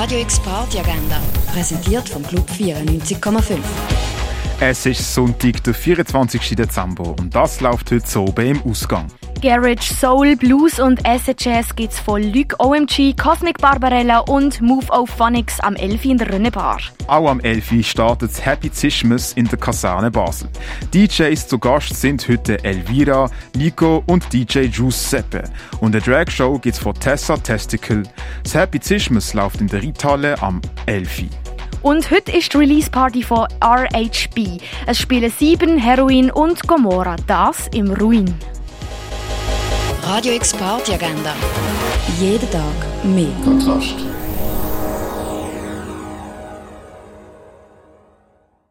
Radio X Party Agenda, präsentiert vom Club 94,5. Es ist Sonntag, der 24. Dezember und das läuft heute so im Ausgang. Garage, Soul, Blues und Acid Jazz gibt's von Luc OMG, Cosmic Barbarella und Move of Phonics am 11. in der Rönnebar. Auch am 11. startet Happy Zismus in der Kaserne Basel. DJs zu Gast sind heute Elvira, Nico und DJ Giuseppe. Und eine Dragshow gibt's von Tessa Testicle. Das Happy Zismus läuft in der Reithalle am 11. Und heute ist die Release-Party von RHB. Es spielen Sieben, Heroin und Gomorra. Das im Ruin. Radio X Party Agenda. Jeden Tag mehr. Kontrast.